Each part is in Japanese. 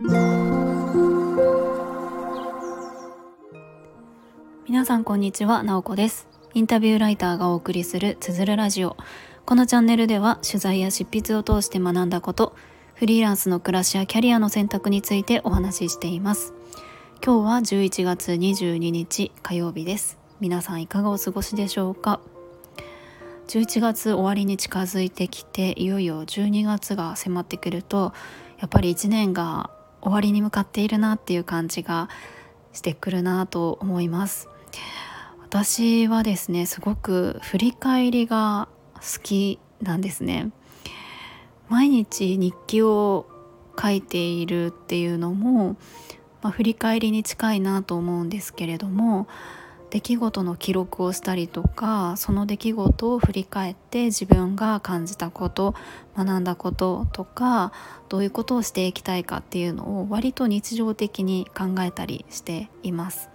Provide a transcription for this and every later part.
皆さんこんにちは、なおこです。インタビューライターがお送りするつづるラジオ。このチャンネルでは取材や執筆を通して学んだことフリーランスの暮らしやキャリアの選択についてお話ししています。今日は11月22日火曜日です。皆さんいかがお過ごしでしょうか？11月終わりに近づいてきていよいよ12月が迫ってくるとやっぱり1年が終わりに向かっているなっていう感じがしてくるなと思います。私はですねすごく振り返りが好きなんですね。毎日日記を書いているっていうのも、まあ、振り返りに近いなと思うんですけれども出来事の記録をしたりとかその出来事を振り返って自分が感じたこと学んだこととかどういうことをしていきたいかっていうのを割と日常的に考えたりしています。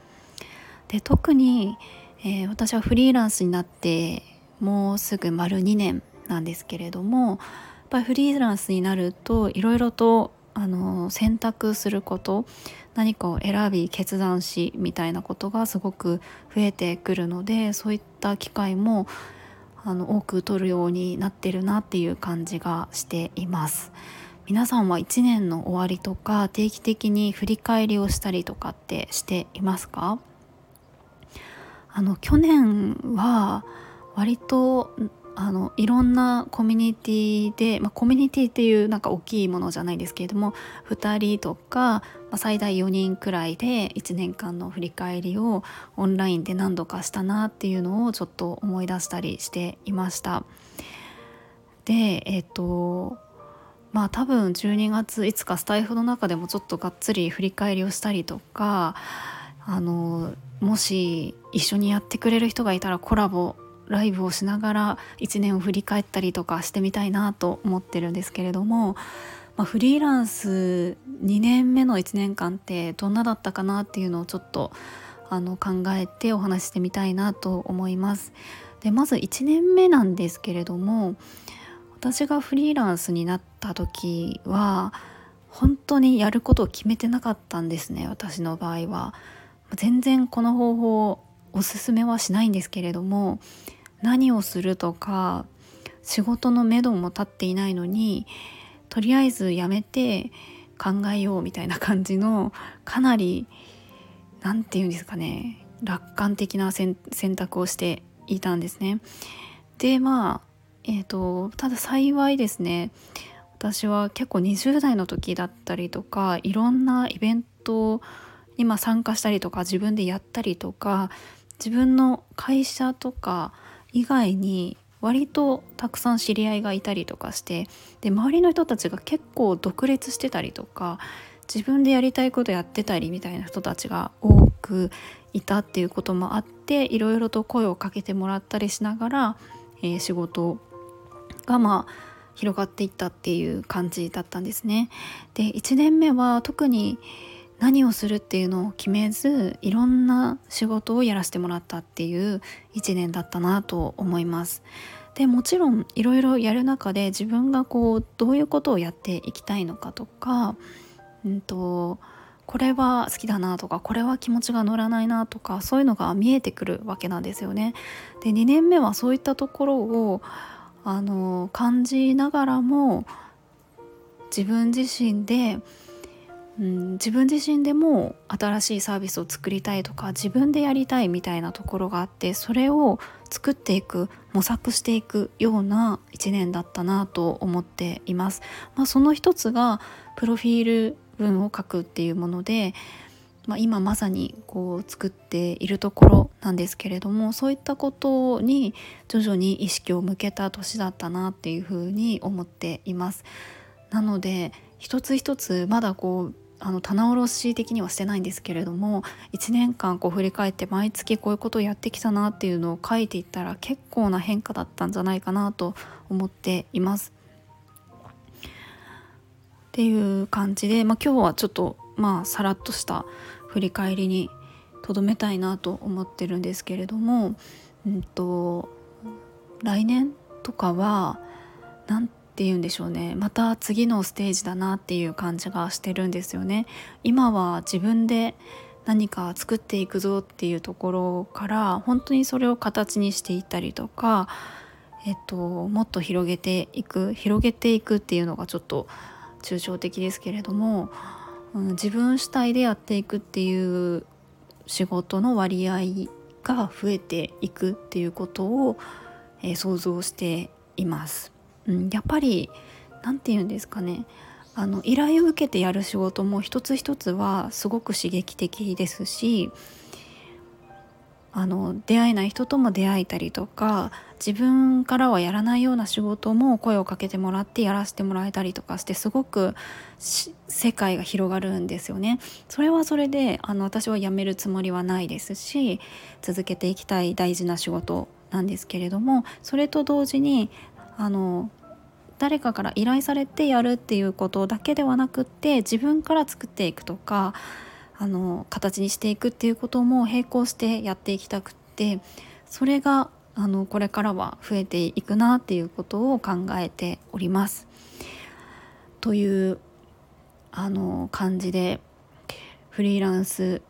で特に、えー、私はフリーランスになってもうすぐ丸2年なんですけれどもやっぱりフリーランスになるといろいろとあの選択すること何かを選び決断しみたいなことがすごく増えてくるのでそういった機会もあの多く取るようになってるなっていう感じがしています。皆さんは1年の終わりとか定期的に振り返りをしたりとかってしていますか？あの去年は割とあのいろんなコミュニティで、まあ、コミュニティっていうなんか大きいものじゃないですけれども2人とか、まあ、最大4人くらいで1年間の振り返りをオンラインで何度かしたなっていうのをちょっと思い出したりしていました。でえっ、とまあ多分12月いつかスタイフの中でもちょっとがっつり振り返りをしたりとかあのもし一緒にやってくれる人がいたらコラボライブをしながら1年を振り返ったりとかしてみたいなと思ってるんですけれども、まあ、フリーランス2年目の1年間ってどんなだったかなっていうのをちょっとあの考えてお話してみたいなと思います。でまず1年目なんですけれども私がフリーランスになった時は本当にやることを決めてなかったんですね私の場合は。全然この方法おすすめはしないんですけれども何をするとか仕事のめども立っていないのにとりあえずやめて考えようみたいな感じのかなり何て言うんですかね楽観的な選択をしていたんですね。でまあえー、とただ幸いですね私は結構20代の時だったりとかいろんなイベントに参加したりとか自分でやったりとか自分の会社とか以外に割とたくさん知り合いがいたりとかしてで周りの人たちが結構独立してたりとか自分でやりたいことやってたりみたいな人たちが多くいたっていうこともあっていろいろと声をかけてもらったりしながら、えー、仕事がまあ広がっていったっていう感じだったんですね。で1年目は特に何をするっていうのを決めずいろんな仕事をやらせてもらったっていう1年だったなと思います。でもちろんいろいろやる中で自分がこうどういうことをやっていきたいのかとか、うんと、これは好きだなとかこれは気持ちが乗らないなとかそういうのが見えてくるわけなんですよね。で2年目はそういったところをあの感じながらも自分自身でうん、自分自身でも新しいサービスを作りたいとか自分でやりたいみたいなところがあってそれを作っていく模索していくような1年だったなと思っています。まあ、その一つがプロフィール文を書くっていうもので、まあ、今まさにこう作っているところなんですけれどもそういったことに徐々に意識を向けた年だったなっていうふうに思っています。なので一つ一つまだこうあの棚卸し的にはしてないんですけれども1年間こう振り返って毎月こういうことをやってきたなっていうのを書いていったら結構な変化だったんじゃないかなと思っています。っていう感じで、まあ、今日はちょっとまあさらっとした振り返りにとどめたいなと思ってるんですけれども、うんと、来年とかは何て言うんでしょうねまた次のステージだなっていう感じがしてるんですよね。今は自分で何か作っていくぞっていうところから本当にそれを形にしていったりとか、えっと、もっと広げていく広げていくっていうのがちょっと抽象的ですけれども、うん、自分主体でやっていくっていう仕事の割合が増えていくっていうことを、えー、想像しています。うん、やっぱり何て言うんですかねあの依頼を受けてやる仕事も一つ一つはすごく刺激的ですしあの出会えない人とも出会えたりとか自分からはやらないような仕事も声をかけてもらってやらせてもらえたりとかしてすごく世界が広がるんですよね。それはそれであの私は辞めるつもりはないですし続けていきたい大事な仕事なんですけれどもそれと同時にあの誰かから依頼されてやるっていうことだけではなくって自分から作っていくとかあの形にしていくっていうことも並行してやっていきたくってそれがあのこれからは増えていくなっていうことを考えております。というあの感じでフリーランス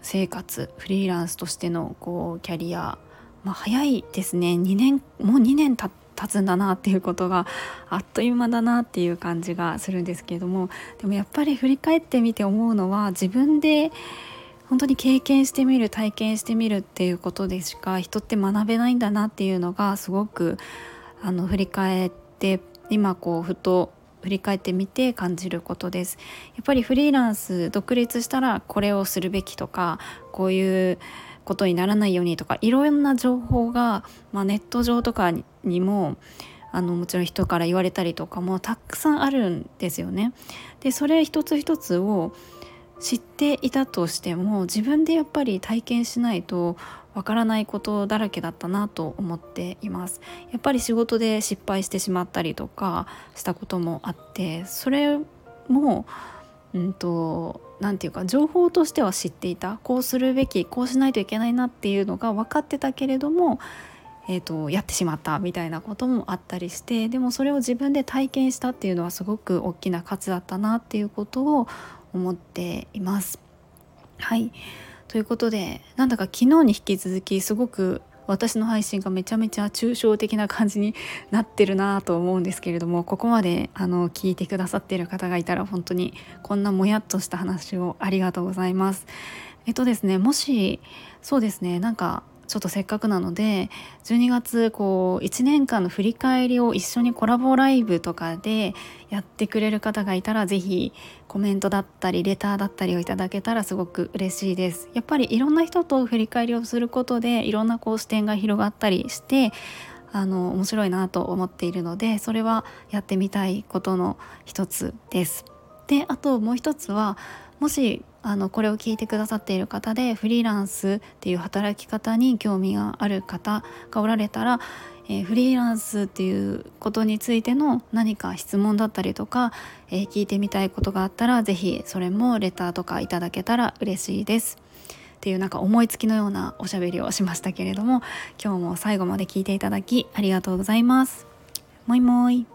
生活フリーランスとしてのこうキャリア、まあ、早いですね2年もう2年経経つんだなっていうことがあっという間だなっていう感じがするんですけれどもでもやっぱり振り返ってみて思うのは自分で本当に経験してみる体験してみるっていうことでしか人って学べないんだなっていうのがすごくあの振り返って今こうふと振り返ってみて感じることです。やっぱりフリーランス独立したらこれをするべきとかこういうことにならないようにとかいろんな情報が、まあ、ネット上とかにもあのもちろん人から言われたりとかもたくさんあるんですよね。でそれ一つ一つを知っていたとしても自分でやっぱり体験しないとわからないことだらけだったなと思っていますやっぱり仕事で失敗してしまったりとかしたこともあってそれもうんと何て言うか情報としては知っていたこうするべきこうしないといけないなっていうのが分かってたけれども、えーと、やってしまったみたいなこともあったりしてでもそれを自分で体験したっていうのはすごく大きな価値だったなっていうことを思っています。はいということでなんだか昨日に引き続きすごく私の配信がめちゃめちゃ抽象的な感じになってるなと思うんですけれどもここまであの聞いてくださっている方がいたら本当にこんなもやっとした話をありがとうございます。えっとですねもしそうですねなんかちょっとせっかくなので12月こう1年間の振り返りを一緒にコラボライブとかでやってくれる方がいたら是非コメントだったりレターだったりをいただけたらすごく嬉しいですやっぱりいろんな人と振り返りをすることでいろんなこう視点が広がったりしてあの面白いなと思っているのでそれはやってみたいことの一つです。であともう一つはもしあのこれを聞いてくださっている方でフリーランスっていう働き方に興味がある方がおられたら、えー、フリーランスっていうことについての何か質問だったりとか、えー、聞いてみたいことがあったら是非それもレターとかいただけたら嬉しいです。っていうなんか思いつきのようなおしゃべりをしましたけれども今日も最後まで聞いていただきありがとうございます。もいもい。